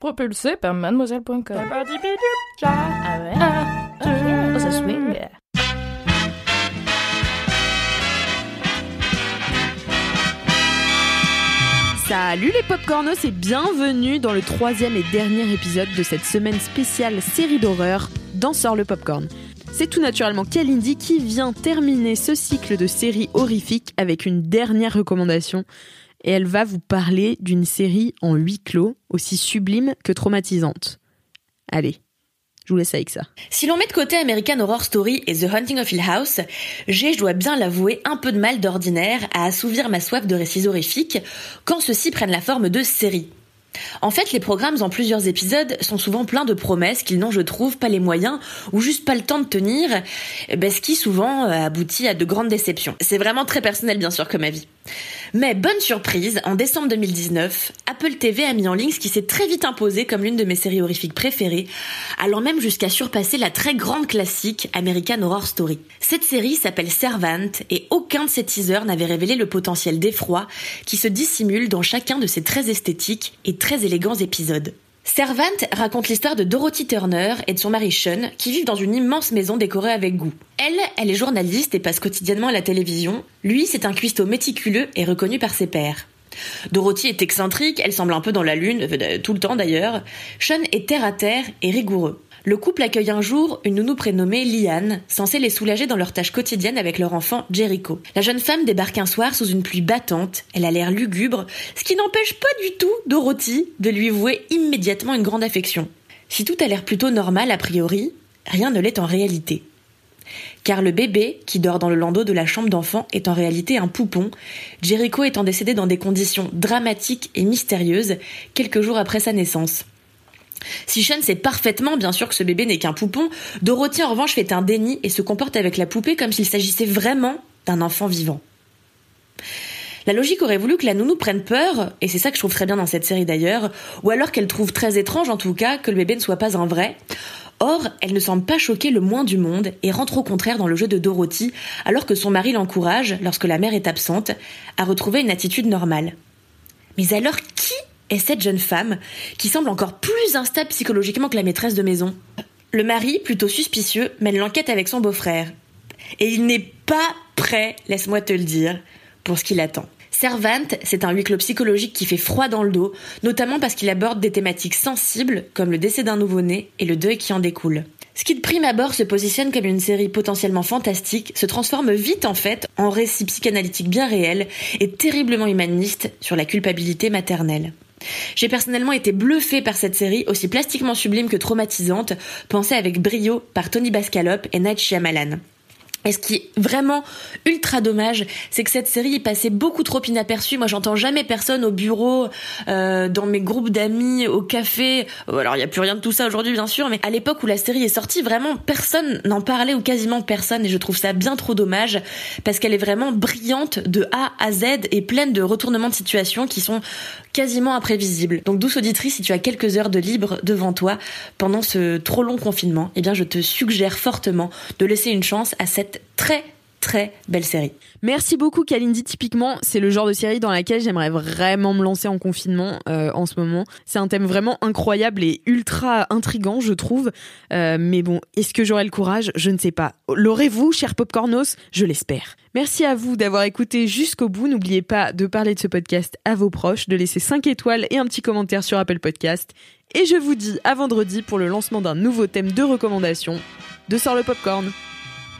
Propulsé par mademoiselle.com. Ah ouais? Ah, oh, ça swing. Salut les popcornos et bienvenue dans le troisième et dernier épisode de cette semaine spéciale série d'horreur Danseur le popcorn. C'est tout naturellement Kalindi qui vient terminer ce cycle de séries horrifiques avec une dernière recommandation et elle va vous parler d'une série en huis clos aussi sublime que traumatisante. Allez, je vous laisse avec ça. Si l'on met de côté American Horror Story et The Haunting of Hill House, j'ai, je dois bien l'avouer, un peu de mal d'ordinaire à assouvir ma soif de récits horrifiques quand ceux-ci prennent la forme de séries. En fait, les programmes en plusieurs épisodes sont souvent pleins de promesses qu'ils n'ont, je trouve, pas les moyens ou juste pas le temps de tenir, ben, ce qui souvent euh, aboutit à de grandes déceptions. C'est vraiment très personnel, bien sûr, comme avis. Mais bonne surprise, en décembre 2019, Apple TV a mis en ligne ce qui s'est très vite imposé comme l'une de mes séries horrifiques préférées, allant même jusqu'à surpasser la très grande classique American Horror Story. Cette série s'appelle Servant et aucun de ses teasers n'avait révélé le potentiel d'effroi qui se dissimule dans chacun de ces très esthétiques et très élégants épisodes. Servant raconte l'histoire de Dorothy Turner et de son mari Sean qui vivent dans une immense maison décorée avec goût. Elle, elle est journaliste et passe quotidiennement à la télévision. Lui, c'est un cuistot méticuleux et reconnu par ses pairs. Dorothy est excentrique, elle semble un peu dans la lune, euh, tout le temps d'ailleurs. Sean est terre à terre et rigoureux. Le couple accueille un jour une nounou prénommée Liane, censée les soulager dans leurs tâches quotidiennes avec leur enfant Jericho. La jeune femme débarque un soir sous une pluie battante, elle a l'air lugubre, ce qui n'empêche pas du tout Dorothy de lui vouer immédiatement une grande affection. Si tout a l'air plutôt normal a priori, rien ne l'est en réalité. Car le bébé, qui dort dans le landau de la chambre d'enfant, est en réalité un poupon, Jericho étant décédé dans des conditions dramatiques et mystérieuses quelques jours après sa naissance. Si Sean sait parfaitement, bien sûr, que ce bébé n'est qu'un poupon, Dorothy en revanche fait un déni et se comporte avec la poupée comme s'il s'agissait vraiment d'un enfant vivant. La logique aurait voulu que la nounou prenne peur, et c'est ça que je trouve très bien dans cette série d'ailleurs, ou alors qu'elle trouve très étrange en tout cas que le bébé ne soit pas un vrai. Or, elle ne semble pas choquer le moins du monde et rentre au contraire dans le jeu de Dorothy, alors que son mari l'encourage, lorsque la mère est absente, à retrouver une attitude normale. Mais alors qui est cette jeune femme qui semble encore plus instable psychologiquement que la maîtresse de maison. Le mari, plutôt suspicieux, mène l'enquête avec son beau-frère. Et il n'est pas prêt, laisse-moi te le dire, pour ce qu'il attend. Servante, c'est un huis clos psychologique qui fait froid dans le dos, notamment parce qu'il aborde des thématiques sensibles comme le décès d'un nouveau-né et le deuil qui en découle. Ce qui de prime abord se positionne comme une série potentiellement fantastique se transforme vite en fait en récit psychanalytique bien réel et terriblement humaniste sur la culpabilité maternelle. J'ai personnellement été bluffée par cette série, aussi plastiquement sublime que traumatisante, pensée avec brio par Tony Bascalop et Night Shyamalan. Et ce qui est vraiment ultra dommage, c'est que cette série est passée beaucoup trop inaperçue. Moi, j'entends jamais personne au bureau, euh, dans mes groupes d'amis, au café. Alors, il y a plus rien de tout ça aujourd'hui, bien sûr, mais à l'époque où la série est sortie, vraiment personne n'en parlait ou quasiment personne. Et je trouve ça bien trop dommage parce qu'elle est vraiment brillante de A à Z et pleine de retournements de situation qui sont quasiment imprévisibles. Donc, douce auditrice, si tu as quelques heures de libre devant toi pendant ce trop long confinement, eh bien, je te suggère fortement de laisser une chance à cette très très belle série. Merci beaucoup Kalindi. Typiquement, c'est le genre de série dans laquelle j'aimerais vraiment me lancer en confinement euh, en ce moment. C'est un thème vraiment incroyable et ultra intrigant, je trouve. Euh, mais bon, est-ce que j'aurai le courage? Je ne sais pas. L'aurez-vous, cher Popcornos? Je l'espère. Merci à vous d'avoir écouté jusqu'au bout. N'oubliez pas de parler de ce podcast à vos proches, de laisser 5 étoiles et un petit commentaire sur Apple Podcast. Et je vous dis à vendredi pour le lancement d'un nouveau thème de recommandation de Sort le Popcorn.